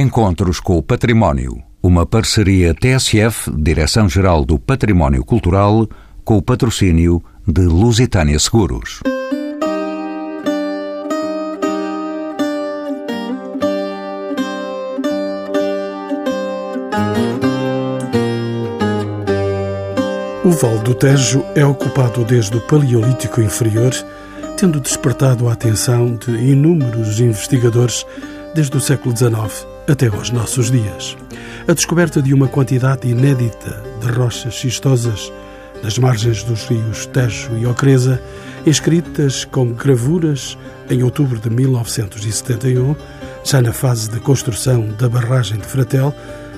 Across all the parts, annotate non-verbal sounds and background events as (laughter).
Encontros com o Património. Uma parceria TSF, Direção-Geral do Património Cultural, com o patrocínio de Lusitânia Seguros. O Vale do Tejo é ocupado desde o Paleolítico Inferior, tendo despertado a atenção de inúmeros investigadores desde o século XIX até aos nossos dias. A descoberta de uma quantidade inédita de rochas schistosas nas margens dos rios Tejo e Ocreza, inscritas com gravuras em outubro de 1971, já na fase de construção da barragem de Fratel,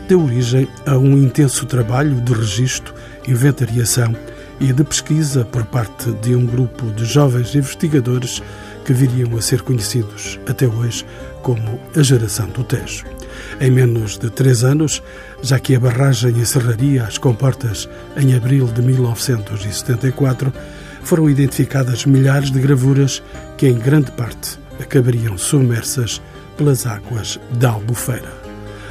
deu origem a um intenso trabalho de registro, inventariação e de pesquisa por parte de um grupo de jovens investigadores que viriam a ser conhecidos até hoje como a geração do Tejo. Em menos de três anos, já que a barragem encerraria as comportas em abril de 1974, foram identificadas milhares de gravuras que, em grande parte, acabariam submersas pelas águas da Albufeira.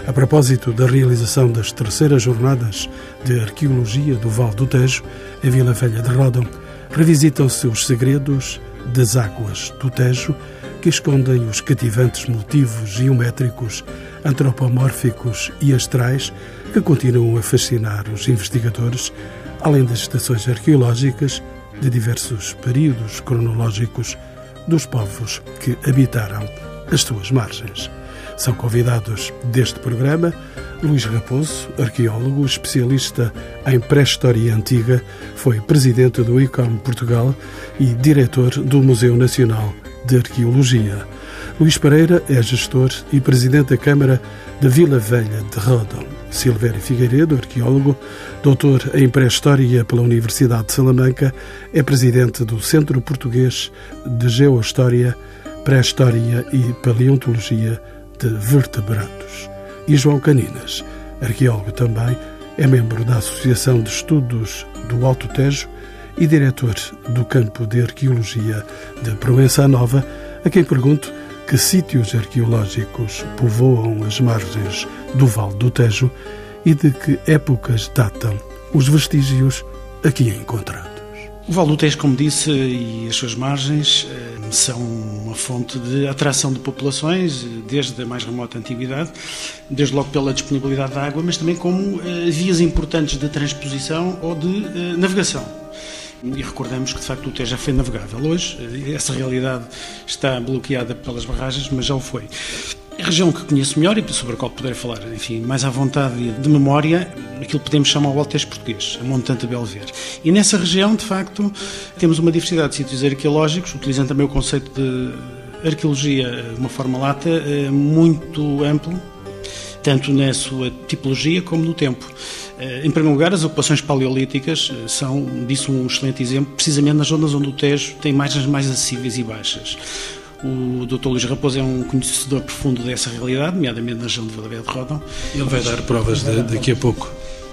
A propósito da realização das terceiras jornadas de arqueologia do Val do Tejo, em Vila Velha de Rodão, revisitam-se os segredos das águas do Tejo que escondem os cativantes motivos geométricos, antropomórficos e astrais que continuam a fascinar os investigadores, além das estações arqueológicas de diversos períodos cronológicos dos povos que habitaram as suas margens. São convidados deste programa Luís Raposo, arqueólogo, especialista em pré-história antiga, foi presidente do ICOM Portugal e diretor do Museu Nacional de Arqueologia. Luís Pereira é gestor e presidente da Câmara da Vila Velha de Rodon. Silvério Figueiredo, arqueólogo, doutor em pré-história pela Universidade de Salamanca, é presidente do Centro Português de Geohistória, Pré-história e Paleontologia de vertebrados. E João Caninas, arqueólogo também, é membro da Associação de Estudos do Alto Tejo e diretor do campo de arqueologia de Proença Nova, a quem pergunto que sítios arqueológicos povoam as margens do Vale do Tejo e de que épocas datam os vestígios aqui encontrados. O Vale do Tejo, como disse, e as suas margens eh, são uma fonte de atração de populações desde a mais remota antiguidade, desde logo pela disponibilidade de água, mas também como eh, vias importantes de transposição ou de eh, navegação. E recordamos que, de facto, o Tejo já foi navegável. Hoje, essa realidade está bloqueada pelas barragens, mas já o foi. A região que conheço melhor e sobre a qual poderei falar, enfim, mais à vontade de memória, aquilo podemos chamar o Altejo Português, a Montante Belver. E nessa região, de facto, temos uma diversidade de sítios arqueológicos, utilizando também o conceito de arqueologia de uma forma lata, eh, muito amplo, tanto na sua tipologia como no tempo. Eh, em primeiro lugar, as ocupações paleolíticas eh, são disso um excelente exemplo, precisamente nas zonas onde o Tejo tem margens mais acessíveis e baixas. O Dr. Luís Raposo é um conhecedor profundo dessa realidade, nomeadamente na região de Vila de Rodão. Ele vai dar provas de, daqui a pouco.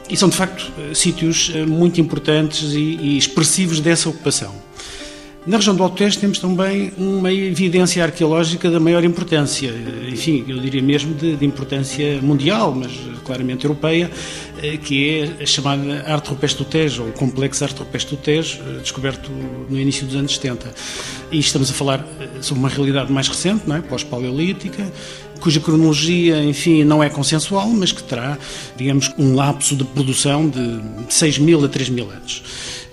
E são, de facto, sítios eh, muito importantes e, e expressivos dessa ocupação. Na região do Alto Tejo temos também uma evidência arqueológica da maior importância, enfim, eu diria mesmo de, de importância mundial, mas claramente europeia, eh, que é a chamada Arte Rupestre do Tejo, ou Complexo Arte Rupestre do Tejo, eh, descoberto no início dos anos 70. E estamos a falar eh, sobre uma realidade mais recente, não é? pós-paleolítica, cuja cronologia, enfim, não é consensual, mas que terá, digamos, um lapso de produção de 6 mil a 3 mil anos.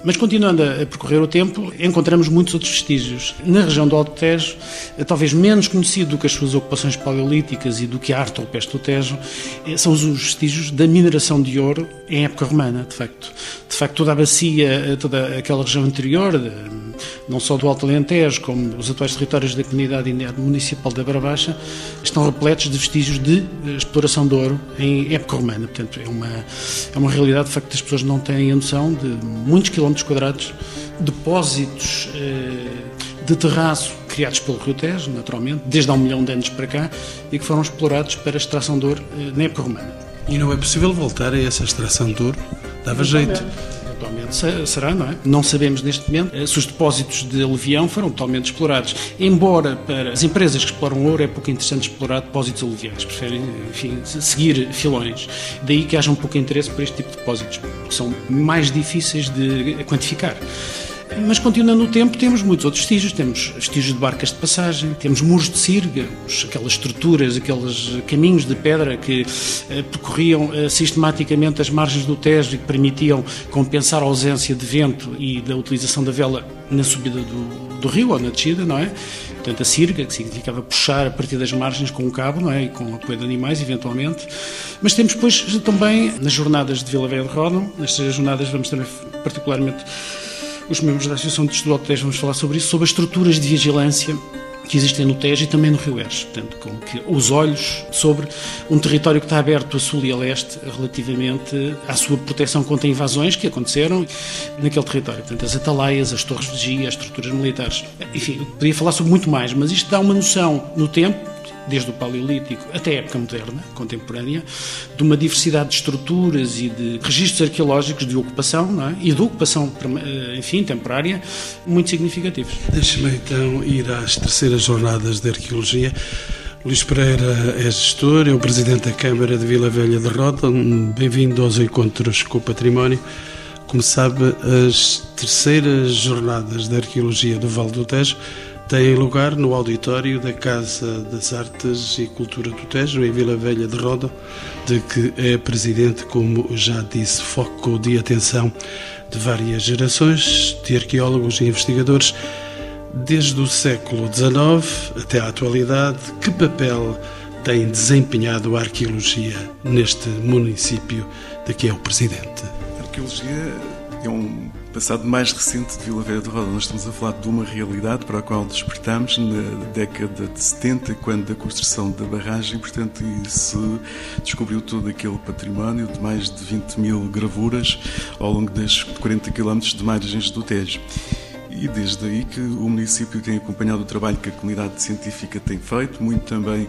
Mas continuando a percorrer o tempo, encontramos muitos outros vestígios. Na região do Alto Tejo, eh, talvez menos conhecido do que as suas ocupações paleolíticas e do que a arte alpestre do Tejo, eh, são os vestígios da mineração de ouro em época romana, de facto. De facto, toda a bacia, eh, toda aquela região anterior, não só do Alto Alentejo, como os atuais territórios da comunidade municipal da Barabaxa, estão repletos de vestígios de exploração de ouro em época romana. Portanto, é uma, é uma realidade, de facto, que as pessoas não têm a noção de muitos quilómetros quadrados, depósitos eh, de terraço criados pelo Rio Tejo, naturalmente, desde há um milhão de anos para cá, e que foram explorados para a extração de ouro eh, na época romana. E não é possível voltar a essa extração de ouro? Dava jeito. Será, não é? Não sabemos neste momento eh, se os depósitos de aluvião foram totalmente explorados. Embora para as empresas que exploram ouro é pouco interessante explorar depósitos aluviais, preferem, enfim, seguir filões. Daí que haja um pouco interesse por este tipo de depósitos, porque são mais difíceis de quantificar. Mas continuando o tempo, temos muitos outros vestígios. Temos vestígios de barcas de passagem, temos muros de sirga, aquelas estruturas, aqueles caminhos de pedra que eh, percorriam eh, sistematicamente as margens do Tejo e que permitiam compensar a ausência de vento e da utilização da vela na subida do, do rio ou na descida, não é? Portanto, a sirga, que significava puxar a partir das margens com um cabo, não é? E com apoio de animais, eventualmente. Mas temos depois também, nas jornadas de Vila Velha de Rodão, nestas jornadas vamos também particularmente os membros da Associação de Estudo do Tejo vamos falar sobre isso, sobre as estruturas de vigilância que existem no Tejo e também no Rio Eres. Portanto, com que os olhos sobre um território que está aberto a sul e a leste relativamente à sua proteção contra invasões que aconteceram naquele território. Portanto, as atalaias, as torres de vigia, as estruturas militares. Enfim, podia falar sobre muito mais, mas isto dá uma noção no tempo desde o Paleolítico até a época moderna, contemporânea, de uma diversidade de estruturas e de registros arqueológicos de ocupação é? e de ocupação, eh, enfim, temporária, muito significativos. Deixe-me então ir às terceiras jornadas de arqueologia. Luís Pereira é gestor, é o presidente da Câmara de Vila Velha de Roda. Bem-vindo aos encontros com o património. Como sabe, as terceiras jornadas de arqueologia do Vale do Tejo tem lugar no auditório da Casa das Artes e Cultura do Tejo, em Vila Velha de Roda, de que é presidente, como já disse, foco de atenção de várias gerações de arqueólogos e investigadores, desde o século XIX até à atualidade. Que papel tem desempenhado a arqueologia neste município de que é o presidente? A arqueologia é um passado mais recente de Vila Velha de Roda. Nós estamos a falar de uma realidade para a qual despertamos na década de 70, quando da construção da barragem, portanto, se descobriu todo aquele património de mais de 20 mil gravuras ao longo das 40 quilómetros de margens do Tejo. E desde aí que o município tem acompanhado o trabalho que a comunidade científica tem feito, muito também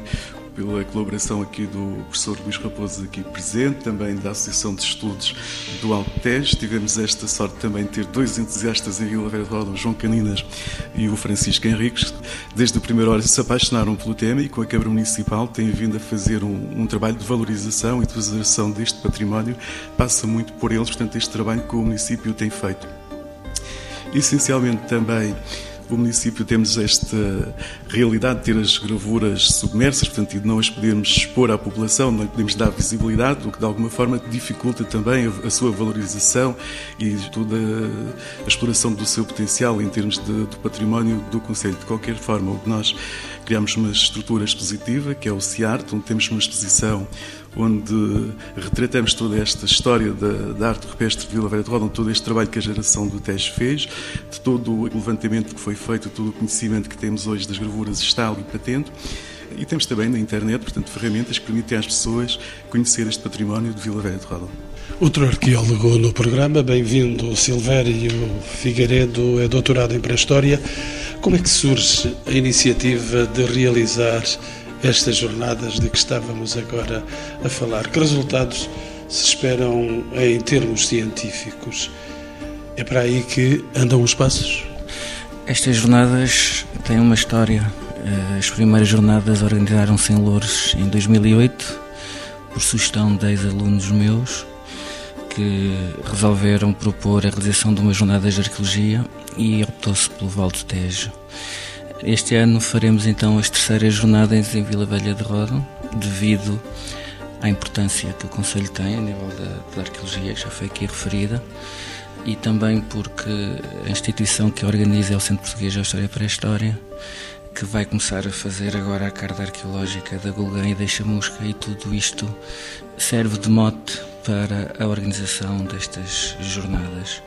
pela colaboração aqui do professor Luís Raposo aqui presente, também da Associação de Estudos do Alto Tejo. Tivemos esta sorte também de ter dois entusiastas em Vila Roda, o João Caninas e o Francisco Henriques. Desde a primeira hora se apaixonaram pelo tema e com a Câmara Municipal têm vindo a fazer um, um trabalho de valorização e de preservação deste património. Passa muito por eles, portanto, este trabalho que o município tem feito. Essencialmente também o município temos esta realidade de ter as gravuras submersas, portanto, não as podermos expor à população, não lhe podemos dar visibilidade, o que de alguma forma dificulta também a, a sua valorização e toda a, exploração do seu potencial em termos de, do património do Conselho. De qualquer forma, nós criamos uma estrutura expositiva, que é o CIART, onde temos uma exposição onde retratamos toda esta história da, da arte rupestre de Vila Velha de Roda, todo este trabalho que a geração do Tejo fez, de todo o levantamento que foi feito, todo o conhecimento que temos hoje das gravuras está ali patente. E temos também na internet, portanto, ferramentas que permitem às pessoas conhecer este património de Vila Velha de Roda. Outro arqueólogo no programa, bem-vindo, Silvério Figueiredo, é doutorado em Pré-História. Como é que surge a iniciativa de realizar estas jornadas de que estávamos agora a falar? Que resultados se esperam em termos científicos? É para aí que andam os passos? Estas jornadas têm uma história. Eh, as primeiras jornadas organizaram-se em Lourdes em 2008, por sugestão de ex-alunos meus, que resolveram propor a realização de uma jornada de arqueologia e optou-se pelo Val do Tejo. Este ano faremos então as terceiras jornadas em Vila Velha de Roda, devido à importância que o Conselho tem a nível da, da arqueologia, que já foi aqui referida, e também porque a instituição que organiza é o Centro Português de História para a História, que vai começar a fazer agora a carta arqueológica da Gulgã e da Chamusca, e tudo isto serve de mote para a organização destas jornadas.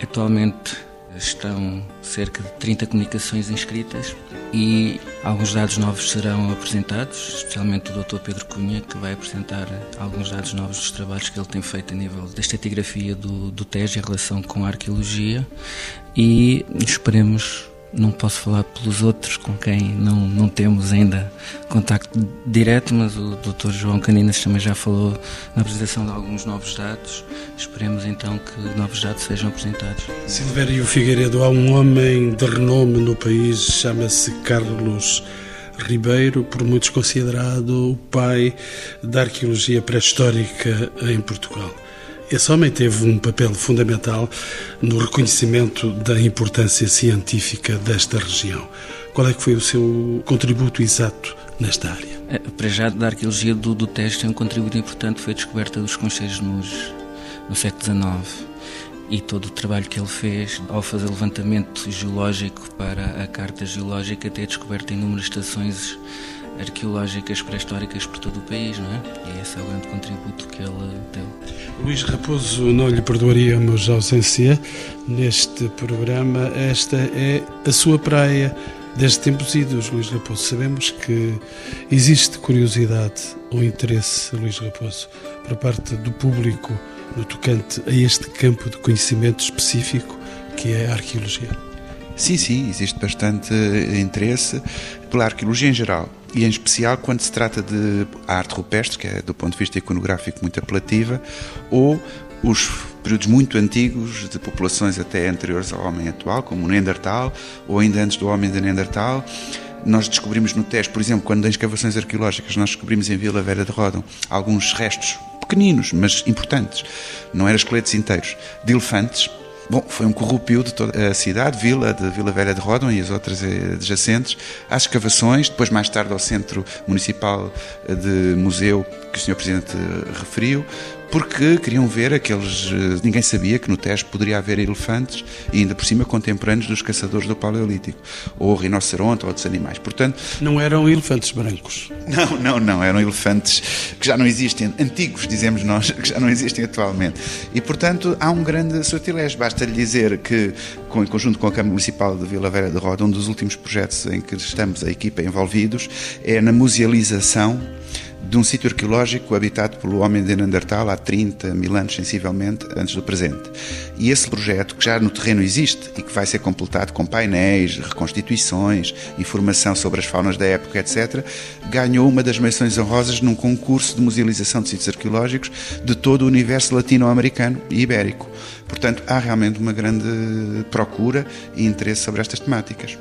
Atualmente Estão cerca de 30 comunicações inscritas e alguns dados novos serão apresentados, especialmente o Dr. Pedro Cunha, que vai apresentar alguns dados novos dos trabalhos que ele tem feito a nível da estetigrafia do, do Tejo em relação com a arqueologia e esperemos Não posso falar pelos outros com quem não, não temos ainda contacto direto, mas o Dr. João Caninas também já falou na apresentação de alguns novos dados. Esperemos então que novos dados sejam apresentados. Silvério Figueiredo, há um homem de renome no país, chama-se Carlos Ribeiro, por muitos considerado o pai da arqueologia pré-histórica em Portugal. Esse homem teve um papel fundamental no reconhecimento da importância científica desta região. Qual é que foi o seu contributo exato nesta área? É, para já, da arqueologia do, do Tejo tem um contributo importante, foi a descoberta dos concheiros nos, no século XIX e todo o trabalho que ele fez ao fazer levantamento geológico para a Carta Geológica ter descoberto inúmeras estações arqueológicas pré-históricas por todo o país, não é? E esse é o grande contributo que ele deu. Luís Raposo, não lhe perdoaríamos a ausência neste programa. Esta é a sua praia. Desde tempos idos, Luís Raposo, sabemos que existe curiosidade ou interesse, Luís Raposo, por parte do público no tocante a este campo de conhecimento específico que é a arqueologia. Sim, sim, existe bastante interesse pela arqueologia em geral e em especial quando se trata de arte rupestre, que é do ponto de vista iconográfico muito apelativa, ou os períodos muito antigos de populações até anteriores ao homem atual, como o Neandertal, ou ainda antes do homem de Neandertal. Nós descobrimos no Tejo, por exemplo, quando em escavações arqueológicas nós descobrimos em Vila Vera de Rodão alguns restos pequeninos, mas importantes, não eram esqueletos inteiros, de elefantes Bom, foi um corrupio de toda a cidade, vila, de Vila Velha de Rodon e as outras adjacentes, às escavações, depois mais tarde ao Centro Municipal de Museu que o Sr. Presidente referiu, porque queriam ver aqueles. Eh, ninguém sabia que no Tejo poderia haver elefantes, e ainda por cima contemporâneos dos caçadores do Paleolítico, ou rinoceronte ou outros animais. Portanto. Não eram elefantes brancos. Não, não, não. Eram elefantes que já não existem, antigos, dizemos nós, (laughs) que já não existem atualmente. E, portanto, há um grande sortilégio. Basta-lhe dizer que, em conjunto com a Câmara Municipal de Vila Velha de Roda, um dos últimos projetos em que estamos, a equipa, envolvidos, é na musealização de um sítio arqueológico habitado pelo homem de Neandertal há 30 mil anos, sensivelmente, antes do presente. E esse projeto, que já no terreno existe e que vai ser completado com painéis, reconstituições, informação sobre as faunas da época, etc., ganhou uma das menções honrosas num concurso de musealização de sítios arqueológicos de todo o universo latino-americano e ibérico. Portanto, há realmente uma grande procura e interesse sobre estas temáticas.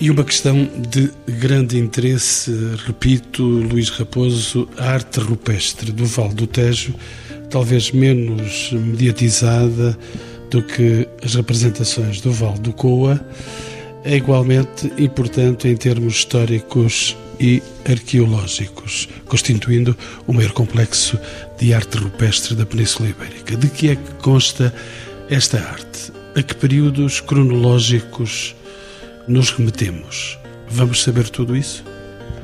E uma questão de grande interesse, repito, Luís Raposo, a arte rupestre do Val do Tejo, talvez menos mediatizada do que as representações do Val do Coa, é igualmente importante em termos históricos e arqueológicos, constituindo o maior complexo de arte rupestre da Península Ibérica. De que é que consta esta arte? A que períodos cronológicos nos remetemos. Vamos saber tudo isso?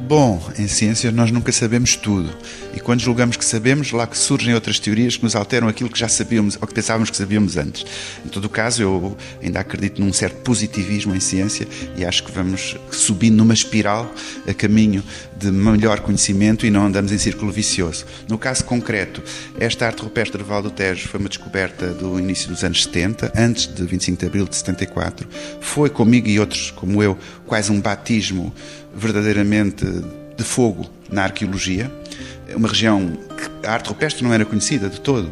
Bom, em ciência nós nunca sabemos tudo. E quando julgamos que sabemos, lá que surgem outras teorias que nos alteram aquilo que já sabíamos ou que pensávamos que sabíamos antes. Em todo o caso, eu ainda acredito num certo positivismo em ciência e acho que vamos subindo numa espiral a caminho de melhor conhecimento e não andamos em círculo vicioso. No caso concreto, esta arte rupestre do Val do Tejo foi uma descoberta do início dos anos 70, antes de 25 de abril de 74. Foi comigo e outros como eu quase um batismo verdadeiramente de fogo na arqueologia, uma região que a arte rupestre não era conhecida de todo.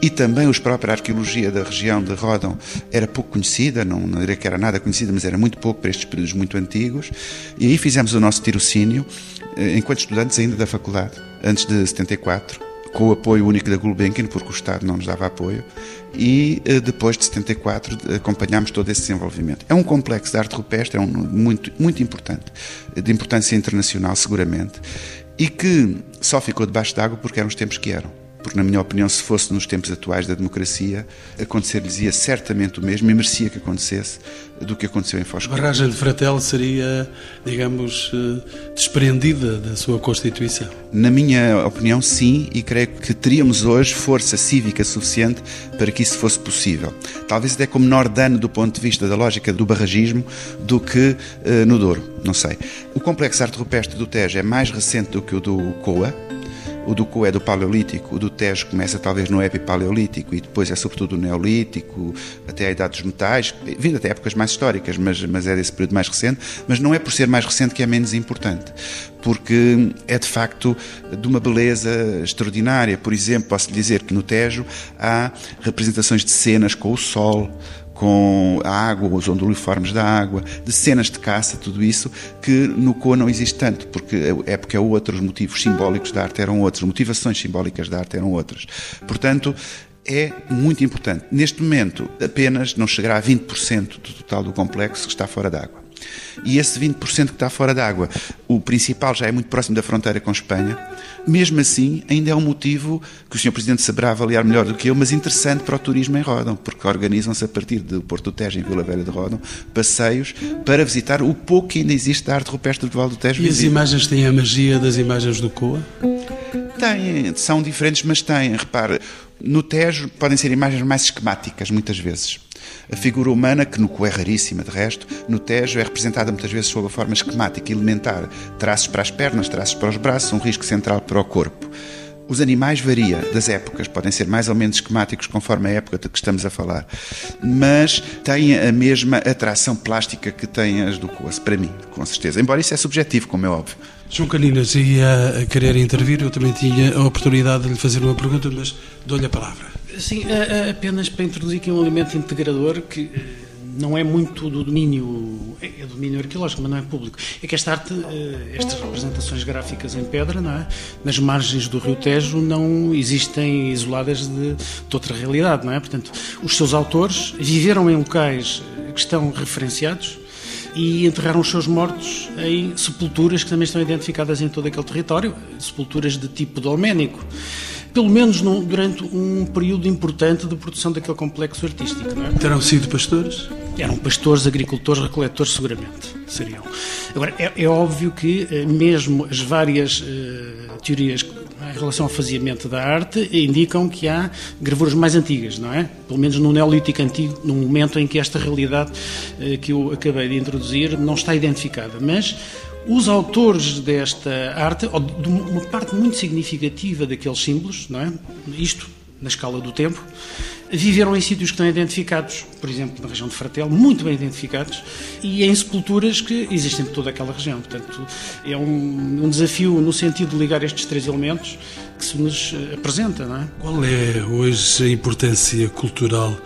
E também a própria arqueologia da região de Rodon era pouco conhecida, não, não diria que era nada conhecida, mas era muito pouco para estes períodos muito antigos. E aí fizemos o nosso tirocínio, eh, enquanto estudantes ainda da faculdade, antes de 74, com o apoio único da Gulbenkian, porque o Estado não nos dava apoio, e eh, depois de 74 acompanhámos todo esse desenvolvimento. É um complexo de arte rupestre, é um muito, muito importante, de importância internacional seguramente, e que só ficou debaixo d'água porque eram os tempos que eram porque, na minha opinião, se fosse nos tempos atuais da democracia, acontecer-lhes certamente o mesmo e merecia que acontecesse do que aconteceu em Foz. A barragem de Fratel seria, digamos, eh, desprendida da sua Constituição? Na minha opinião, sim, e creio que teríamos hoje força cívica suficiente para que isso fosse possível. Talvez até com menor dano do ponto de vista da lógica do barragismo do que uh, no Douro, não sei. O complexo arte rupestre do Tejo é mais recente do que o do Coa, O do Coa é do Paleolítico, o do Tejo começa talvez no Epipaleolítico e depois é sobretudo Neolítico, até a Idade dos Metais, vindo até épocas mais históricas, mas, mas é desse período mais recente, mas não é por ser mais recente que é menos importante, porque é de facto de uma beleza extraordinária. Por exemplo, posso dizer que no Tejo há representações de cenas com o sol, com a água, os onduliformes da água, de cenas de caça, tudo isso, que no Coa não existe tanto, porque a época é outra, os motivos simbólicos da arte eram outros, motivações simbólicas da arte eram outras. Portanto, é muito importante. Neste momento, apenas não chegará a 20% do total do complexo que está fora d'água. E esse 20% que está fora d'água, o principal já é muito próximo da fronteira com Espanha, mesmo assim, ainda é um motivo que o Sr. Presidente saberá avaliar melhor do que eu, mas interessante para o turismo em Rodão, porque organizam-se a partir do Porto do Tejo, em Vila Velha de Rodão, passeios para visitar o pouco que ainda existe da arte rupestre do Val do Tejo. E as imagens têm a magia das imagens do Coa? Têm, são diferentes, mas têm. Repare, no Tejo podem ser imagens mais esquemáticas, muitas vezes. A figura humana, que no Coa é raríssima de resto, no Tejo é representada muitas vezes sob a forma esquemática, elementar. Traços para as pernas, traços para os braços, um risco central para o corpo. Os animais varia das épocas, podem ser mais ou menos esquemáticos conforme a época de que estamos a falar, mas têm a mesma atração plástica que têm as do Coas, para mim, com certeza. Embora isso é subjetivo, como é óbvio. João Caninas ia querer intervir, eu também tinha a oportunidade de lhe fazer uma pergunta, mas dou-lhe a palavra. Sim, apenas para introduzir aqui um elemento integrador que eh, não é muito do domínio, é, é do domínio arqueológico, mas não é público. É que esta arte, eh, estas representações gráficas em pedra, não é? nas margens do Rio Tejo, não existem isoladas de, de outra realidade, não é? Portanto, os seus autores viveram em locais que estão referenciados, e enterraram os seus mortos em sepulturas que também estão identificadas em todo aquele território, sepulturas de tipo dolménico pelo menos no, durante um período importante de produção daquele complexo artístico. É? Terão sido pastores? Eram pastores, agricultores, recoletores, seguramente seriam. Agora, é, é óbvio que eh, mesmo as várias uh, teorias em relação ao faziamento da arte indicam que há gravuras mais antigas, não é? Pelo menos no Neolítico Antigo, no momento em que esta realidade uh, que eu acabei de introduzir não está identificada. Mas os autores desta arte, ou de uma parte muito significativa daqueles símbolos, não é? isto na escala do tempo, viveram em sítios que estão identificados, por exemplo, na região de Fratel, muito bem identificados, e em sepulturas que existem por toda aquela região. Portanto, é um, um desafio no sentido de ligar estes três elementos que se nos eh, apresenta. Não é? Qual é hoje a importância cultural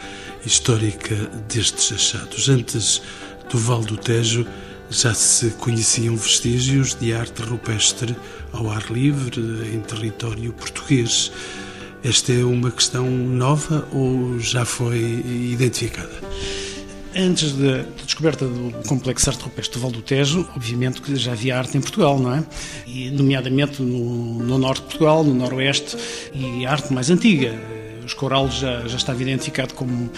histórica destes achados? Antes do Val do Tejo, já se conheciam vestígios de arte rupestre ao ar livre em território português. Esta é uma questão nova ou já foi identificada? Antes da descoberta do complexo arte rupestre do Val do Tejo, obviamente que já havia arte em Portugal, não é? E, nomeadamente no, no norte de Portugal, no noroeste, e arte mais antiga, os corais já, já estava identificado como,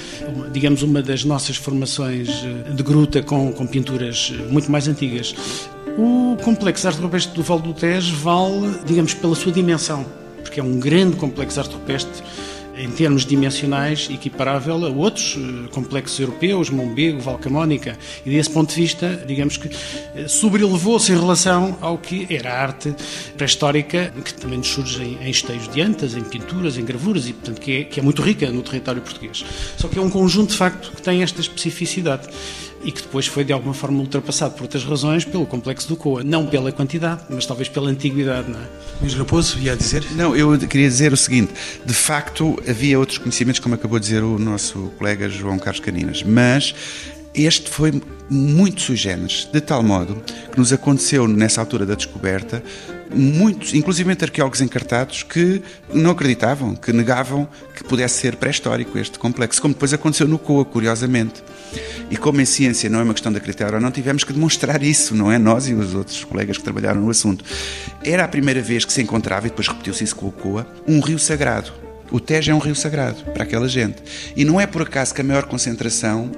digamos, uma das nossas formações eh, de gruta com, com pinturas eh, muito mais antigas. O complexo arte rupestre do Val do Tejo vale, digamos, pela sua dimensão, porque é um grande complexo arte rupestre em termos dimensionais, equiparável a outros eh, complexos europeus, Mombego, Valcamónica, e desse ponto de vista, digamos que eh, sobrelevou-se em relação ao que era a arte pré-histórica, que também nos surge em, esteios de antas, em pinturas, em gravuras, e portanto que é, que é muito rica no território português. Só que é um conjunto, de facto, que tem esta especificidade e que depois foi de alguma forma ultrapassado por outras razões pelo complexo do Coa. Não pela quantidade, mas talvez pela antiguidade, não é? Luís Raposo, ia dizer? Não, eu queria dizer o seguinte: de facto havia outros conhecimentos, como acabou de dizer o nosso colega João Carlos Caninas, mas este foi muito sui generis, de tal modo que nos aconteceu nessa altura da descoberta muitos, inclusive arqueólogos encartados, que não acreditavam, que negavam que pudesse ser pré-histórico este complexo, como depois aconteceu no COA, curiosamente. E como em ciência não é uma questão de acreditar ou não, tivemos que demonstrar isso, não é? Nós e os outros colegas que trabalharam no assunto. Era a primeira vez que se encontrava, e depois repetiu-se isso com o COA, um rio sagrado. O Tejo é um rio sagrado para aquela gente. E não é por acaso que a maior concentração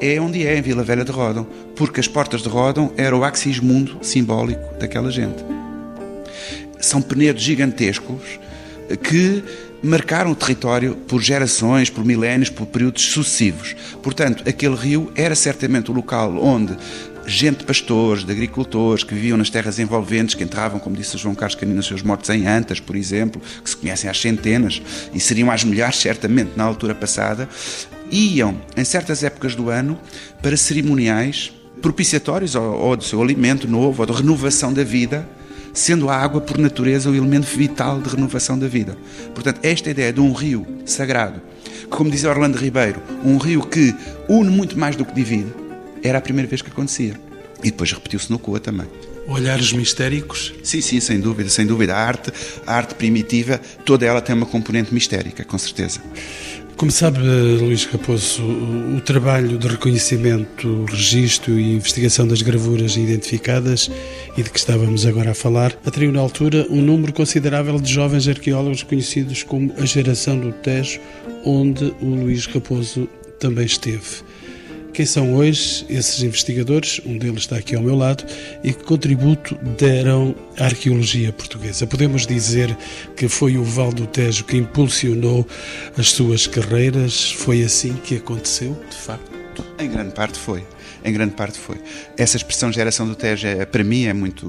é onde é, em Vila Velha de Rodão, porque as portas de Rodão era o axis mundo simbólico daquela gente. São penedos gigantescos que marcaram o território por gerações, por milénios, por períodos sucessivos. Portanto, aquele rio era certamente o local onde gente pastores, de agricultores, que viviam nas terras envolventes, que entravam, como disse João Carlos Canino, nos seus mortos em Antas, por exemplo, que se conhecem às centenas, e seriam às milhares, certamente, na altura passada, iam, em certas épocas do ano, para cerimoniais propiciatórios, ou, ou do seu alimento novo, ou de renovação da vida, sendo a água, por natureza, o elemento vital de renovação da vida. Portanto, esta ideia de um rio sagrado, como dizia Orlando Ribeiro, um rio que une muito mais do que divide, era a primeira vez que acontecia. E depois repetiu-se no Coa também. Olhares mistéricos? Sim, sim, sem dúvida, sem dúvida. A arte, a arte primitiva, toda ela tem uma componente mistérica, com certeza. Como sabe, Luís Raposo, o, trabalho de reconhecimento, registro e investigação das gravuras identificadas e de que estávamos agora a falar atraiu na altura um número considerável de jovens arqueólogos conhecidos como a geração do Tejo, onde o Luís Raposo também esteve. Quem são hoje esses investigadores? Um deles está aqui ao meu lado. E que contributo deram à arqueologia portuguesa? Podemos dizer que foi o Val do Tejo que impulsionou as suas carreiras? Foi assim que aconteceu, de facto? Em grande parte foi. Em grande parte foi. Essa expressão geração do Tejo, é, para mim, é muito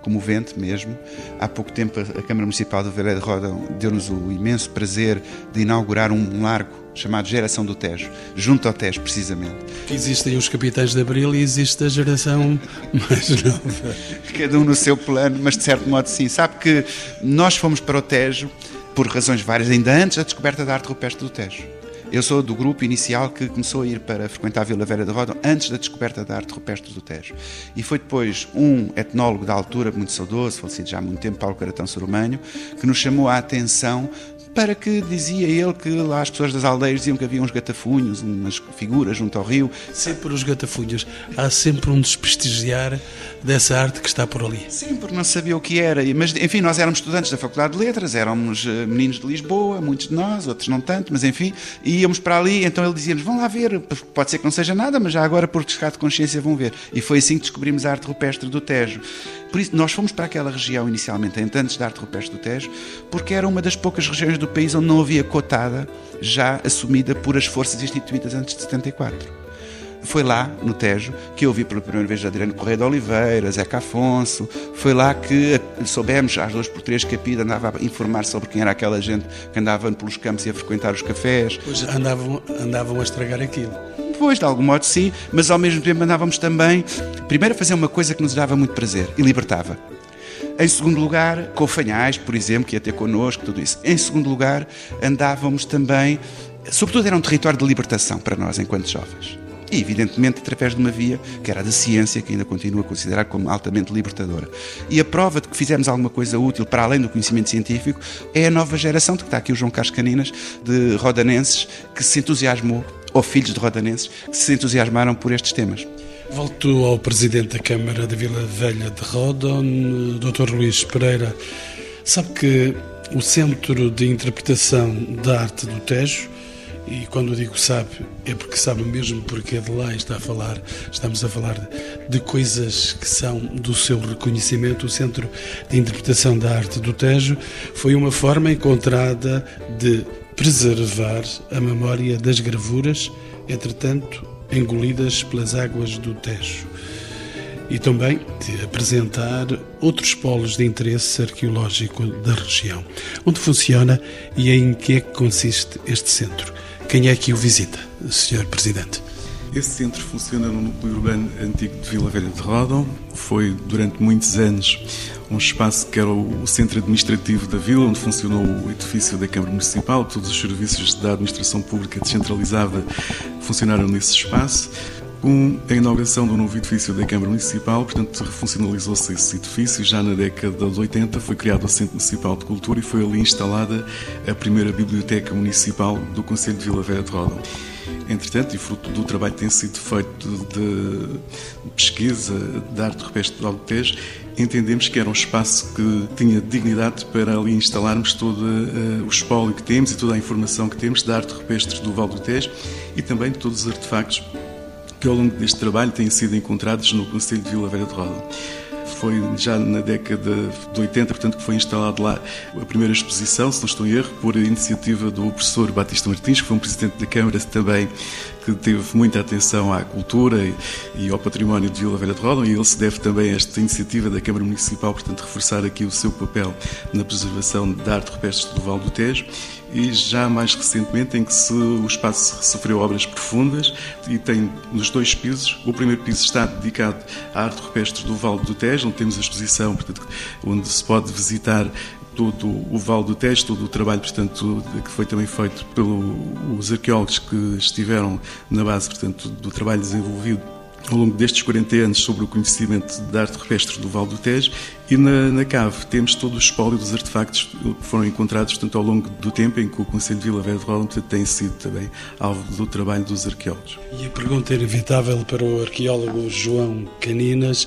comovente mesmo. Há pouco tempo, a Câmara Municipal de Velha de Roda deu-nos o imenso prazer de inaugurar um largo chamado Geração do Tejo, junto ao Tejo, precisamente. Existem os capitães de Abril e existe a geração (laughs) mais nova. Cada um no seu plano, mas de certo modo sim. Sabe que nós fomos para o Tejo por razões várias, ainda antes da descoberta da arte rupestre do Tejo. Eu sou do grupo inicial que começou a ir para frequentar a Vila Velha de Roda antes da descoberta da arte rupestre do Tejo. E foi depois um etnólogo da altura, muito saudoso, falecido já há muito tempo, Paulo Caratão Soromânio, que nos chamou a atenção para que dizia ele que lá as pessoas das aldeias diziam que havia uns gatafunhos, umas figuras junto ao rio. Sempre os gatafunhos. Há sempre um desprestigiar dessa arte que está por ali. Sim, porque não sabia o que era. Mas, enfim, nós éramos estudantes da Faculdade de Letras, éramos eh, meninos de Lisboa, muitos de nós, outros não tanto, mas enfim, íamos para ali, então ele dizia-nos, vão lá ver, pode ser que não seja nada, mas já agora por descargo de consciência vão ver. E foi assim que descobrimos a arte rupestre do Tejo. Por isso, nós fomos para aquela região inicialmente, antes da arte rupestre do Tejo, porque era uma das poucas regiões do país onde não havia cotada já assumida por as forças instituídas antes de 74. Foi lá, no Tejo, que eu vi pela primeira vez Adriano Correia de Oliveira, Zeca Afonso. Foi lá que soubemos, às duas por três, que a PIDA andava a informar sobre quem era aquela gente que andava pelos campos e a frequentar os cafés. Pois andavam, andavam a estragar aquilo. Pois, de algum modo sim, mas ao mesmo tempo andávamos também, primeiro a fazer uma coisa que nos dava muito prazer e libertava. Em segundo lugar, com Fanhais, por exemplo, que ia ter connosco, tudo isso. Em segundo lugar, andávamos também, sobretudo era um território de libertação para nós, enquanto jovens. E, evidentemente, através de uma via que era a da ciência, que ainda continua a considerar como altamente libertadora. E a prova de que fizemos alguma coisa útil para além do conhecimento científico é a nova geração, de que está aqui o João Carlos Caninas, de rodanenses, que se entusiasmou ou filhos de rodanenses que se entusiasmaram por estes temas. Volto ao Presidente da Câmara da Vila Velha de Rodon, Dr. Luís Pereira. Sabe que o Centro de Interpretação da Arte do Tejo, e quando digo sabe, é porque sabe mesmo porque de lá está a falar, estamos a falar de coisas que são do seu reconhecimento. O Centro de Interpretação da Arte do Tejo foi uma forma encontrada de preservar a memória das gravuras, entretanto engolidas pelas águas do Tejo. E também de apresentar outros polos de interesse arqueológico da região. Onde funciona e em que é que consiste este centro? Quem é que o visita, Sr. Presidente? Esse centro funciona no núcleo urbano antigo de Vila Velha de Rodão. Foi durante muitos anos um espaço que era o centro administrativo da vila, onde funcionou o edifício da Câmara Municipal. Todos os serviços da administração pública descentralizada funcionaram nesse espaço. Com a inauguração do novo edifício da Câmara Municipal, portanto, refuncionalizou-se esse edifício. Já na década de 80 foi criado o Centro Municipal de Cultura e foi ali instalada a primeira Biblioteca Municipal do Conselho de Vila Velha de Rodão. Entretanto, e fruto do trabalho que tem sido feito de pesquisa de arte rupestre do Tejo, entendemos que era um espaço que tinha dignidade para ali instalarmos todo uh, o espólio que temos e toda a informação que temos da arte rupestre do Val do Tejo e também de todos os artefactos que ao longo deste trabalho têm sido encontrados no Conselho de Vila Velha de Roda. Foi já na década de 80, portanto, que foi instalado lá a primeira exposição, se não estou em erro, por iniciativa do professor Batista Martins, que foi um presidente da Câmara também que teve muita atenção à cultura e ao património de Vila Velha de Ródão e ele se deve também a esta iniciativa da Câmara Municipal, portanto, reforçar aqui o seu papel na preservação da arte rupestre do Val do Tejo e já mais recentemente em que se, o espaço sofreu obras profundas e tem nos dois pisos. O primeiro piso está dedicado à arte rupestre do Vale do Tejo, onde temos a exposição, portanto, onde se pode visitar todo o Vale do Tejo, todo o trabalho, portanto, que foi também feito pelos arqueólogos que estiveram na base, portanto, do trabalho desenvolvido ao longo destes 40 anos sobre o conhecimento da arte rupestre do Val do Tejo e na, na cave temos todo o espólio dos artefactos que foram encontrados portanto, ao longo do tempo em que o Conselho de Vila Velha de Roland tem sido também alvo do trabalho dos arqueólogos. E a pergunta inevitável para o arqueólogo João Caninas,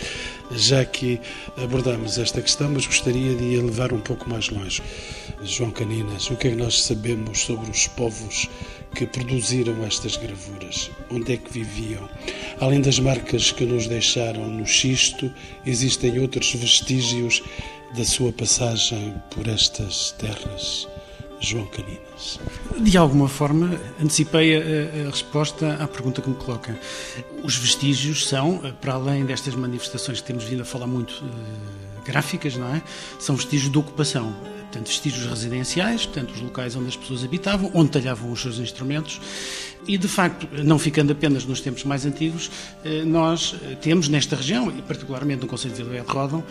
já que abordamos esta questão, mas gostaria de a levar um pouco mais longe. João Caninas, o que é que nós sabemos sobre os povos que produziram estas gravuras? Onde é que viviam? Além das marcas que nos deixaram no xisto, existem outros vestígios da sua passagem por estas terras, João Caninas? De alguma forma, antecipei a, a, resposta à pergunta que me coloca. Os vestígios são, para além destas manifestações que temos vindo a falar muito, uh, gráficas, não é? São vestígios de ocupação portanto, vestígios residenciais, portanto, os locais onde as pessoas habitavam, onde talhavam os seus instrumentos. E, de facto, não ficando apenas nos tempos mais antigos, eh, nós eh, temos nesta região, e particularmente no Conselho de Vila de Rodão,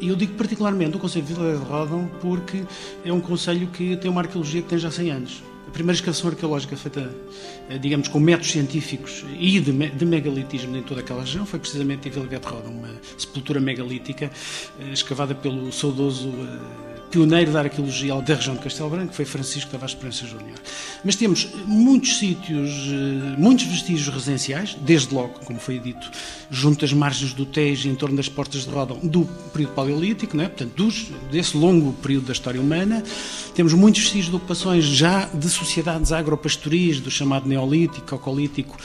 e eu digo particularmente o Conselho de Vila de Rodão porque é um conselho que tem uma arqueologia que tem já 100 anos. A primeira escavação arqueológica feita, eh, digamos, com métodos científicos e de, de megalitismo em toda aquela região foi precisamente em Vila de Rodão, uma sepultura megalítica escavada pelo saudoso pioneiro da arqueologia da região de Castelo Branco, foi Francisco Tavares Esperança Júnior. Mas temos muitos sítios, eh, muitos vestígios residenciais, desde logo, como foi dito, junto às margens do Tejo, em torno das portas de Rodão, do período paleolítico, né? portanto, dos, desse longo período da história humana. Temos muitos vestígios de ocupações já de sociedades agropastoris, do chamado Neolítico, Cocalítico,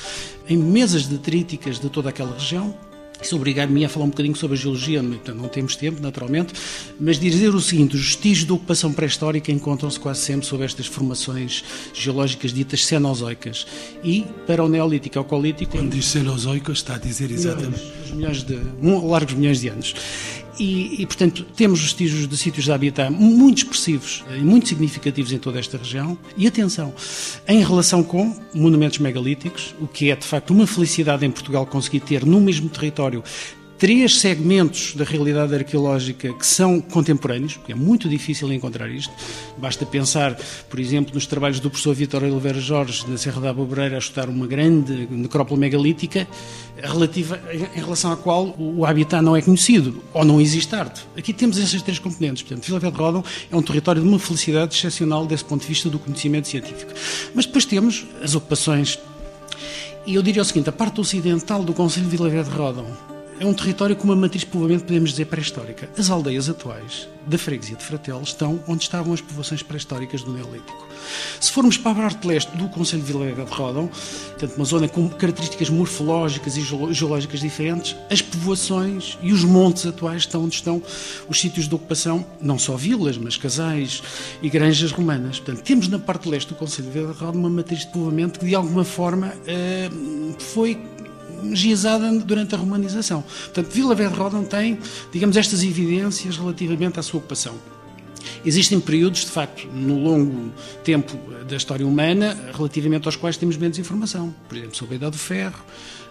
em mesas detríticas de toda aquela região isso obrigar-me a falar um bocadinho sobre a geologia, portanto, não temos tempo, naturalmente, mas dizer o seguinte: os vestígios de ocupação pré-histórica encontram-se quase sempre sobre estas formações geológicas ditas cenozoicas. E para o Neolítico e o Colítico. Quando diz cenozoicas, está a dizer exatamente. Milhões de, largos milhões de anos. E, e, portanto, temos vestígios de sítios de habitat muito expressivos e muito significativos em toda esta região. E atenção, em relação com monumentos megalíticos, o que é de facto uma felicidade em Portugal conseguir ter no mesmo território três segmentos da realidade arqueológica que são contemporâneos, porque é muito difícil encontrar isto. Basta pensar, por exemplo, nos trabalhos do professor Vitor Oliveira Jorge, na Serra da Abobreira, a estudar uma grande necrópole megalítica, relativa, em relação à qual o habitat não é conhecido, ou não existe arte. Aqui temos essas três componentes. Portanto, Vila Velha de Rodão é um território de uma felicidade excepcional desse ponto de vista do conhecimento científico. Mas depois temos as ocupações e eu diria o seguinte: a parte ocidental do Conselho de Vila Velha de Rodão é um território com uma matriz povoamento, podemos dizer, pré-histórica. As aldeias atuais da freguesia de Fratel estão onde estavam as povoações pré-históricas do Neolítico. Se formos para a parte leste do Conselho de Vila de Rodão, portanto, uma zona com características morfológicas e geológicas diferentes, as povoações e os montes atuais estão onde estão os sítios de ocupação, não só vilas, mas casais e granjas romanas. Portanto, temos na parte leste do Conselho de Vila de Rodão uma matriz de povoamento que, de alguma forma, eh, foi giazada durante a romanização. Portanto, Vila Velha de Rodão tem, digamos, estas evidências relativamente à sua ocupação. Existem períodos, de facto, no longo tempo da história humana, relativamente aos quais temos menos informação. Por exemplo, sobre a Idade do Ferro,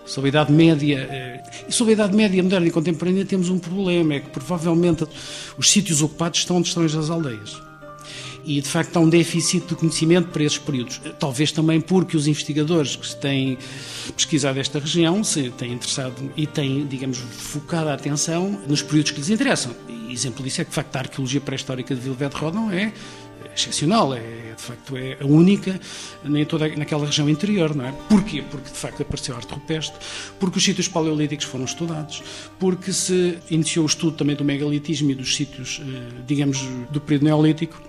sobre a Idade Média. Eh, e sobre a Idade Média moderna e contemporânea temos um problema, é que provavelmente os sítios ocupados estão onde estão as aldeias e de facto há um déficit de conhecimento para esses períodos. Talvez também porque os investigadores que têm pesquisado esta região se têm interessado e têm, digamos, focado a atenção nos períodos que lhes interessam. E exemplo disso é que de facto a arqueologia pré-histórica de Vilvet Rodão é excepcional, é, de facto é a única em toda naquela região interior, não é? Porquê? Porque de facto apareceu a arte rupestre, porque os sítios paleolíticos foram estudados, porque se iniciou o estudo também do megalitismo e dos sítios, eh, digamos, do período neolítico,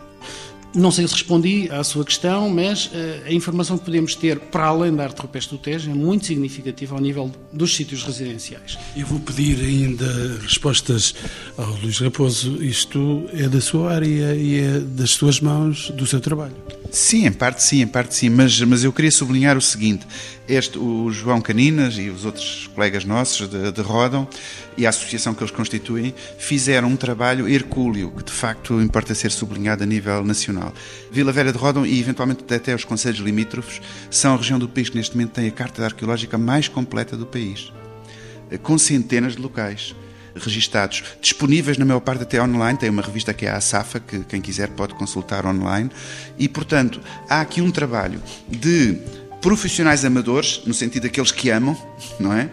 não sei se respondi à sua questão, mas uh, a informação que podemos ter para além da arte rupestre do Tejo é muito significativa ao nível dos sítios residenciais. Eu vou pedir ainda respostas ao Luís Raposo. Isto é da sua área e é das suas mãos, do seu trabalho. Sim, em parte sim, em parte sim, mas, mas eu queria sublinhar o seguinte: este, o João Caninas e os outros colegas nossos de, de Rodão e a associação que eles constituem fizeram um trabalho hercúleo que de facto importa ser sublinhado a nível nacional. Vila Velha de Rodão e eventualmente até os conselhos limítrofes são a região do país que neste momento tem a carta arqueológica mais completa do país, com centenas de locais registados, disponíveis na maior parte até online. Tem uma revista que é a Safa, que quem quiser pode consultar online. E, portanto, há aqui um trabalho de profissionais amadores, no sentido daqueles que amam, não é?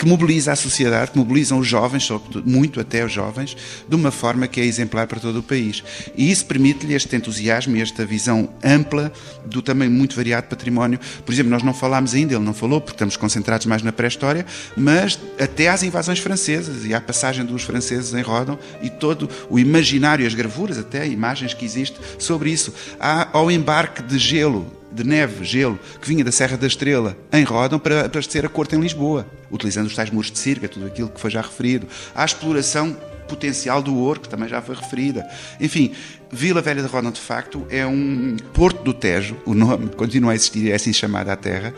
que mobiliza a sociedade, que mobilizam os jovens, muito até os jovens, de uma forma que é exemplar para todo o país. E isso permite-lhe este entusiasmo e esta visão ampla do também muito variado património. Por exemplo, nós não falámos ainda, ele não falou, porque estamos concentrados mais na pré-história, mas até às invasões francesas e à passagem dos franceses em Rodon e todo o imaginário, as gravuras, até imagens que existem sobre isso. Há ao embarque de gelo de neve, gelo, que vinha da Serra da Estrela em Rodão para abastecer a corte em Lisboa, utilizando os tais muros de circa, tudo aquilo que foi já referido. A exploração potencial do ouro, que também já foi referida. Enfim, Vila Velha de Rodão, de facto, é um porto do Tejo, o nome (laughs) continua a existir, é assim chamada a terra,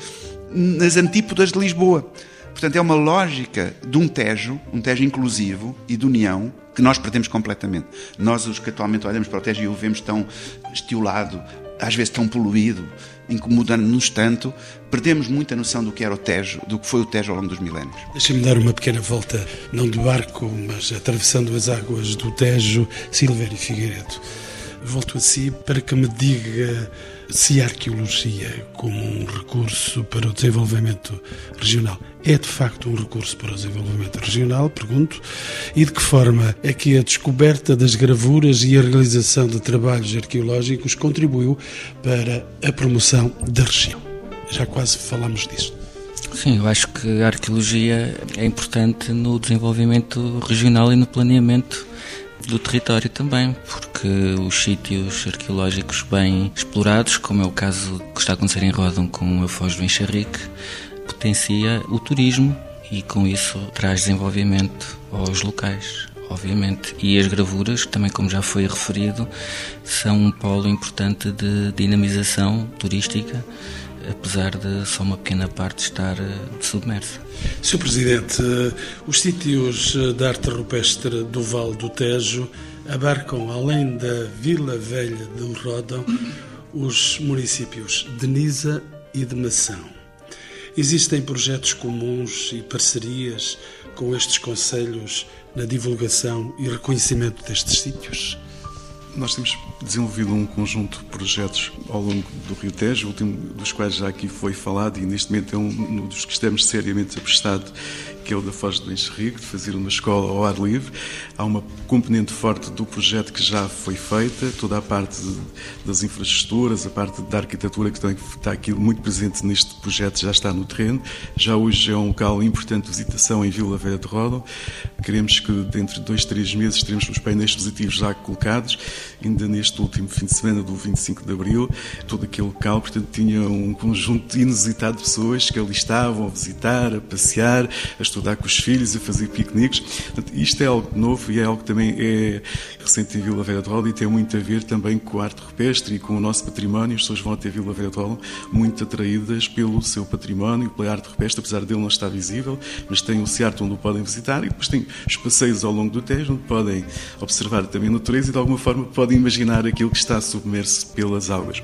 nas antípodas de Lisboa. Portanto, é uma lógica de um Tejo, um Tejo inclusivo e de união, que nós perdemos completamente. Nós, os que atualmente olhamos para o Tejo e o vemos tão estiolado, às vezes tão poluído, incomodando-nos tanto, perdemos muita noção do que era o Tejo, do que foi o Tejo ao longo dos milénios. Deixa-me dar uma pequena volta, não de barco, mas atravessando as águas do Tejo, Silvério Figueiredo. Volto a si para que me diga se a arqueologia, como um recurso para o desenvolvimento regional, é de facto um recurso para o desenvolvimento regional, pergunto, e de que forma é que a descoberta das gravuras e a realização de trabalhos arqueológicos contribuiu para a promoção da região? Já quase falamos disso. Sim, eu acho que a arqueologia é importante no desenvolvimento regional e no planeamento do território também, porque os sítios arqueológicos bem explorados, como é o caso que está a acontecer em Rodão com a Foz do Enxerrique, potencia o turismo e com isso traz desenvolvimento aos locais, obviamente. E as gravuras, também como já foi referido, são um polo importante de dinamização turística apesar de só uma pequena parte estar eh, submersa. Sr. Presidente, eh, os sítios eh, de arte rupestre do Vale do Tejo abarcam, além da Vila Velha do Rodão, os municípios de Nisa e de Mação. Existem projetos comuns e parcerias com estes conselhos na divulgação e reconhecimento destes sítios? Nós temos desenvolvido um conjunto de projetos ao longo do Rio Tejo, o último dos quais já aqui foi falado e neste momento é um dos que estamos seriamente aprestado que é o da Foz do Enxerrico, de fazer uma escola ao ar livre. Há uma componente forte do projeto que já foi feita, toda a parte de, das infraestruturas, a parte da arquitetura que está aqui muito presente neste projeto já está no terreno. Já hoje é um local importante de visitação em Vila Velha de Roda. Queremos que dentro de dois, três meses teremos os painéis positivos já colocados. Ainda neste último fim de semana do 25 de Abril, todo aquele local, portanto, tinha um conjunto inusitado de pessoas que ali estavam a visitar, a passear, a estudar com os filhos, a fazer piqueniques. Portanto, isto é algo novo e é algo que também é recente em Vila Velha de Roda e tem muito a ver também com a arte rupestre e com o nosso património. As pessoas vão até Vila Velha de Roda muito atraídas pelo seu património, pela arte rupestre, apesar dele não estar visível, mas tem o Ciarte onde o podem visitar e depois tem os passeios ao longo do Tejo onde podem observar também a natureza e de alguma forma podem imaginar aquilo que está submerso pelas águas.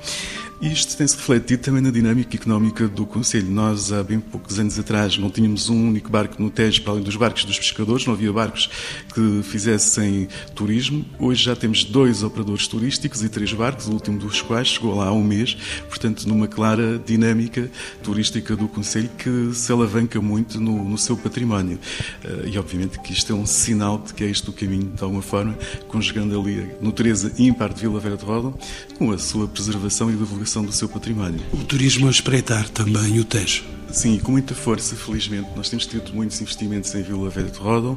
Isto tem-se refletido também na dinâmica económica do Conselho. Nós, há bem poucos anos atrás, não tínhamos um único barco no Tejo, para além dos barcos dos pescadores, não havia barcos que fizessem turismo. Hoje já temos dois operadores turísticos e três barcos, o último dos quais chegou lá há um mês, portanto, numa clara dinâmica turística do Conselho que se alavanca muito no, no seu património. Eh, e, obviamente, que isto é um sinal de que é este o caminho, de alguma forma, conjugando ali a natureza ímpar de Vila Vera de Roda com a sua preservação e divulgação do seu património. O turismo a espreitar também o Tejo. Sim, com muita força, felizmente. Nós temos tido muitos investimentos em Vila Velha de Rodão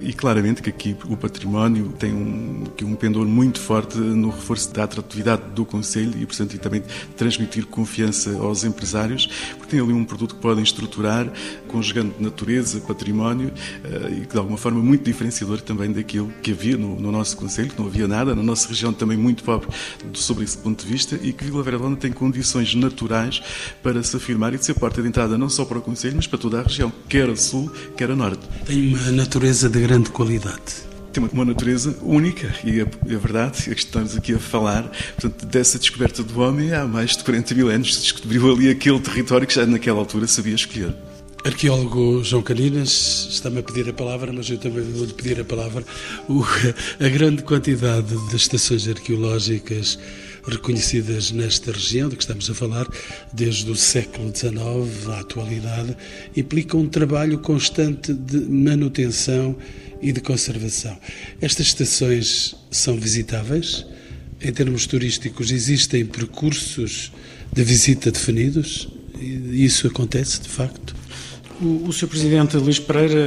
e claramente que aqui o património tem um, um pendor muito forte no reforço da atratividade do Conselho e, portanto, e também transmitir confiança aos empresários, porque tem ali um produto que podem estruturar, conjugando natureza, património eh, e que de alguma forma muito diferenciador também daquilo que havia no, no nosso Conselho, que não havia nada, na nossa região também muito pobre sobre esse ponto de vista e que Vila Rodão tem condições naturais para se afirmar e de ser porta de entrada não só para o Conselho, mas para toda a região, quer a sul, quer a norte. Tem uma natureza de grande qualidade tem uma natureza única e é, é verdade, é que estamos aqui a falar portanto, dessa descoberta do homem há mais de 40 mil anos se descobriu ali aquele território que já naquela altura sabia escolher. Arqueólogo João Caninas está-me a pedir a palavra, mas eu também vou-lhe pedir a palavra. O, a grande quantidade de estações arqueológicas reconhecidas nesta região de que estamos a falar, desde o século XIX à atualidade, implica um trabalho constante de manutenção e de conservação. Estas estações são visitáveis? Em termos turísticos, existem percursos de visita definidos? E isso acontece, de facto? O, o Sr. Presidente Luís Pereira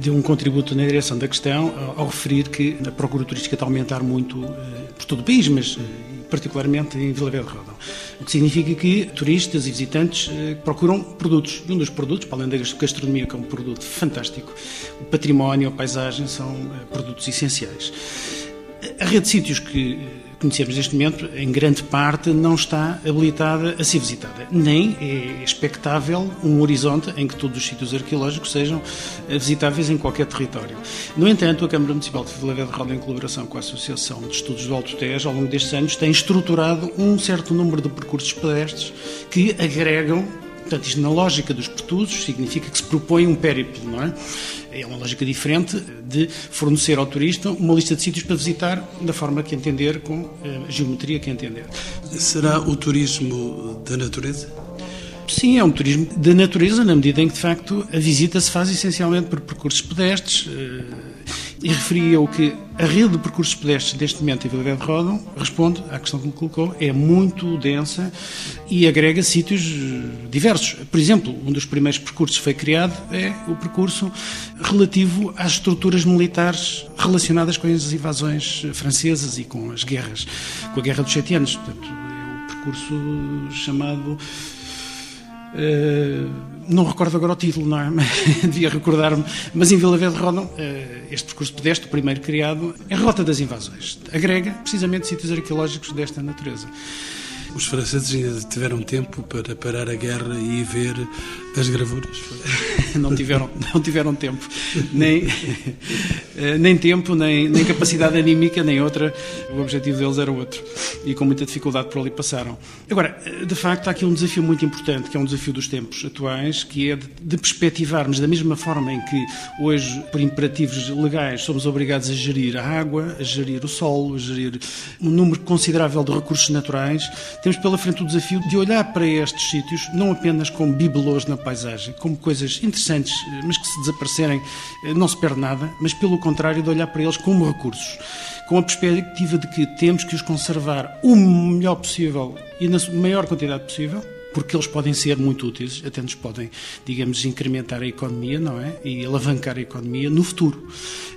deu um contributo na direção da questão ao, referir que a procura turística está a aumentar muito eh, por todo o país, mas eh, particularmente em Vila Velha Rodão. O que significa que turistas e visitantes eh, procuram produtos. E um dos produtos, para além da gastronomia, que é um produto fantástico, o património, a paisagem são eh, produtos essenciais. A rede de sítios que conhecemos neste momento, em grande parte, não está habilitada a ser visitada. Nem é expectável um horizonte em que todos os sítios arqueológicos sejam visitáveis em qualquer território. No entanto, a Câmara Municipal de Vila de Roda, em colaboração com a Associação de Estudos do Alto Tejo, ao longo destes anos, tem estruturado um certo número de percursos pedestres que agregam Portanto, isto na lógica dos pertusos significa que se propõe um périplo, não é? É uma lógica diferente de fornecer ao turista uma lista de sítios para visitar da forma que entender, com a geometria que entender. Será o turismo da natureza? Sim, é um turismo da natureza, na medida em que, de facto, a visita se faz essencialmente por percursos pedestres. Eh, e referia o que a rede de percursos pedestres deste momento em Vila de Rodão responde à questão que me colocou, é muito densa e agrega sítios diversos. Por exemplo, um dos primeiros percursos que foi criado é o percurso relativo às estruturas militares relacionadas com as invasões francesas e com as guerras, com a Guerra dos Sete Anos. Portanto, é o percurso chamado Uh, não recordo agora o título, não é? (laughs) devia recordar-me. Mas em Vila Verde rodam uh, este percurso pedestre, o primeiro criado, é a Rota das Invasões. Agrega precisamente sítios arqueológicos desta natureza. Os franceses ainda tiveram tempo para parar a guerra e ver as gravuras? (laughs) não tiveram, não tiveram tempo. Nem, eh, nem tempo, nem, nem capacidade anímica, nem outra. O objetivo deles era outro. E com muita dificuldade por ali passaram. Agora, de facto, há aqui um desafio muito importante, que é um desafio dos tempos atuais, que é de, de perspectivarmos da mesma forma em que hoje, por imperativos legais, somos obrigados a gerir a água, a gerir o solo, a gerir um número considerável de recursos naturais, temos pela frente o desafio de olhar para estes sítios não apenas como bibelôs na paisagem, como coisas interessantes, mas que se desaparecerem eh, não se perde nada, mas pelo contrário de olhar para eles como recursos, com a perspectiva de que temos que os conservar o melhor possível e na maior quantidade possível, porque eles podem ser muito úteis, até nos podem, digamos, incrementar a economia, não é? E alavancar a economia no futuro.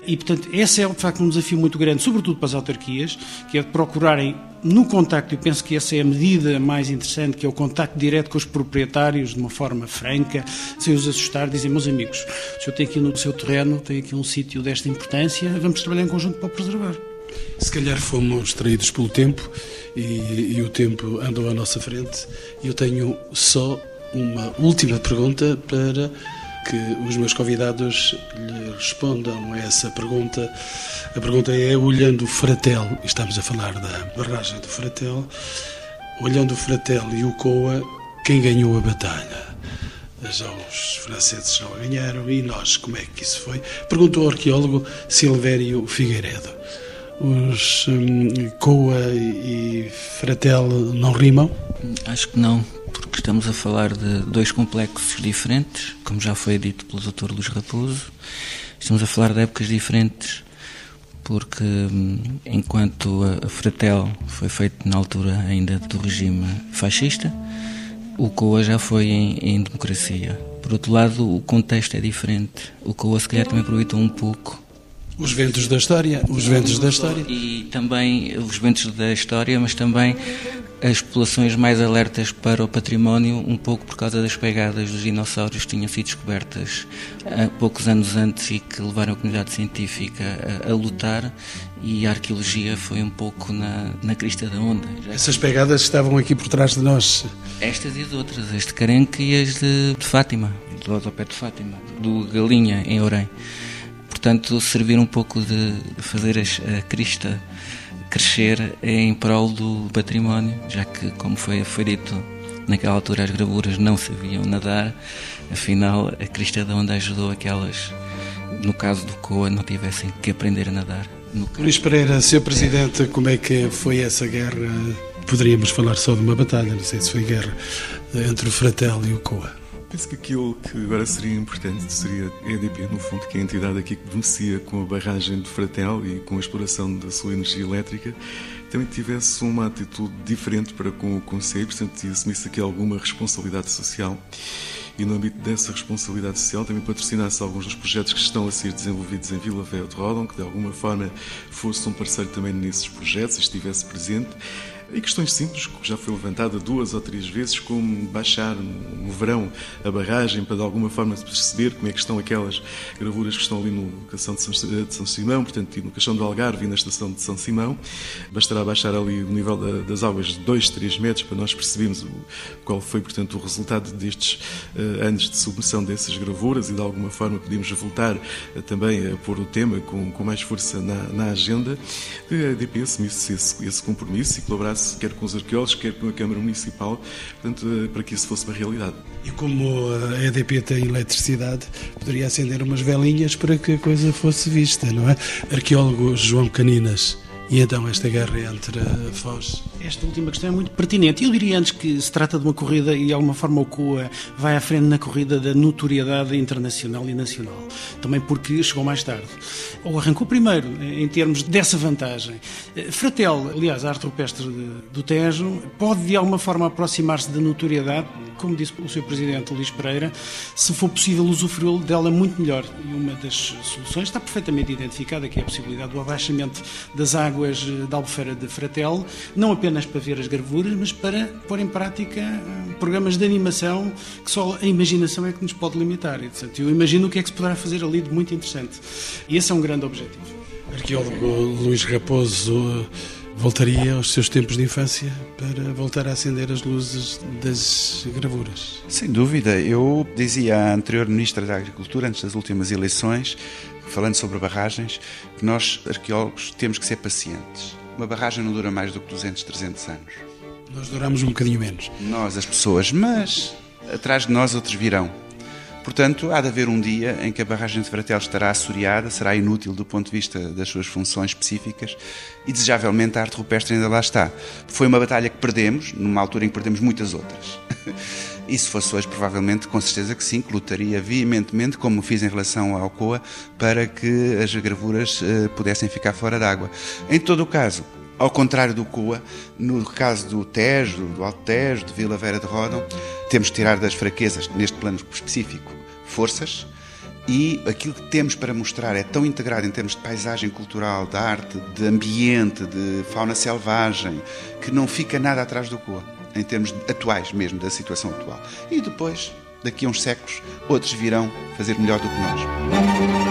E, portanto, esse é, de facto, um desafio muito grande, sobretudo para as autarquias, que é procurarem no contacto, eu penso que essa é a medida mais interessante, que é o contacto direto com os proprietários, de uma forma franca, sem os assustar, dizer, meus amigos, o senhor tem aqui no seu terreno, tem aqui um sítio desta importância, vamos trabalhar em conjunto para o preservar. Se calhar fomos traídos pelo tempo e, e o tempo andou à nossa frente. Eu tenho só uma última pergunta para que os meus convidados lhe respondam a essa pergunta. A pergunta é: olhando o Fratel, estamos a falar da barragem do Fratel, olhando o Fratel e o Coa, quem ganhou a batalha? Já os franceses não a ganharam e nós, como é que isso foi? Perguntou o arqueólogo Silvério Figueiredo. Os um, Coa e Fratel não rimam? Acho que não porque estamos a falar de dois complexos diferentes, como já foi dito pelo Dr. Luís Raposo. Estamos a falar de épocas diferentes, porque hum, enquanto a Fratel foi feito na altura ainda do regime fascista, o COA já foi em, em democracia. Por outro lado, o contexto é diferente. O COA se calhar também aproveitou um pouco os ventos da história, os ventos da história. E também os ventos da história, mas também as populações mais alertas para o património, um pouco por causa das pegadas dos dinossauros que tinham sido descobertas há poucos anos antes e que levaram a comunidade científica a, a lutar e a arqueologia foi um pouco na, na crista da onda. Essas pegadas estavam aqui por trás de nós. Estas e as outras, as de Carenque e as de, de Fátima, do Odopé de Fátima, do Galinha, em Orém. Portanto, servir um pouco de fazer a crista crescer em prol do património, já que, como foi, foi dito naquela altura, as gravuras não sabiam nadar, afinal, a crista da onda ajudou a que elas, no caso do COA, não tivessem que aprender a nadar. Luís Pereira, Sr. Presidente, como é que foi essa guerra? Poderíamos falar só de uma batalha, não sei se foi guerra entre o Fratel e o COA. Penso que aquilo que agora seria importante seria a EDP, no fundo, que é a entidade aqui que beneficia com a barragem de Fratel e com a exploração da sua energia elétrica, também tivesse uma atitude diferente para com o Conselho, portanto, assumisse aqui alguma responsabilidade social. E no âmbito dessa responsabilidade social também patrocinasse alguns dos projetos que estão a ser desenvolvidos em Vila Velha de Rodon, que de alguma forma fosse um parceiro também nesses projetos e estivesse presente e questões simples, que já foi levantada duas ou três vezes, como baixar no verão a barragem para de alguma forma perceber como é que estão aquelas gravuras que estão ali no Cação de São, Simão, portanto, no Caixão do Algarve e na estação de São Simão. Bastará baixar ali o nível da, das águas de 2, 3 metros para nós percebermos qual foi, portanto, o resultado destes uh, anos de submissão dessas gravuras e de alguma forma podemos voltar uh, também a pôr o tema com, com mais força na, na agenda. A EDP assumisse esse, esse compromisso e colaborasse quer com os arqueólogos, quer com a Câmara Municipal, portanto, eh, para que isso fosse uma realidade. E como a EDP tem eletricidade, poderia acender umas velinhas para que a coisa fosse vista, não é? Arqueólogo João Caninas. E então esta guerra entre Foz? Esta última questão é muito pertinente. Eu diria antes que se trata de uma corrida e de alguma forma o COA vai à frente na corrida da notoriedade internacional e nacional. Também porque chegou mais tarde. Ou arrancou primeiro, em termos dessa vantagem. Fratel, aliás, a arte rupestre do Tejo, pode de alguma forma aproximar-se da notoriedade, como disse o Sr. Presidente Luís Pereira, se for possível usufruí dela muito melhor. E uma das soluções está perfeitamente identificada, que é a possibilidade do abaixamento das águas águas da Albufeira de Fratel, não apenas para ver as gravuras, mas para pôr em prática eh, programas de animação que só a imaginação é que nos pode limitar. E, portanto, eu imagino o que é que se poderá fazer ali de muito interessante. E esse é um grande objetivo. Arqueólogo Luís Raposo voltaria aos seus tempos de infância para voltar a acender as luzes das gravuras. Sem dúvida. Eu dizia à anterior Ministra da Agricultura, antes das últimas eleições, falando sobre barragens, que nós, arqueólogos, temos que ser pacientes. Uma barragem não dura mais do que 200, 300 anos. Nós duramos um bocadinho menos. Nós, as pessoas, mas atrás de nós outros virão. Portanto, há de haver um dia em que a barragem de Fratel estará assoreada, será inútil do ponto de vista das suas funções específicas e, desejavelmente, a arte rupestre ainda lá está. Foi uma batalha que perdemos, numa altura em que perdemos muitas outras. (laughs) E se fosse hoje, provavelmente, com certeza que sim, que lutaria veementemente, como fiz em relação ao COA, para que as gravuras uh, pudessem ficar fora d'água. Em todo o caso, ao contrário do COA, no caso do Tejo, do Alto Tejo, de Vila Vera de Rodão, temos que tirar das fraquezas, neste plano específico, forças, e aquilo que temos para mostrar é tão integrado em termos de paisagem cultural, de arte, de ambiente, de fauna selvagem, que não fica nada atrás do COA em termos atuais mesmo, da situação atual. E depois, daqui a uns séculos, outros virão fazer melhor do que nós.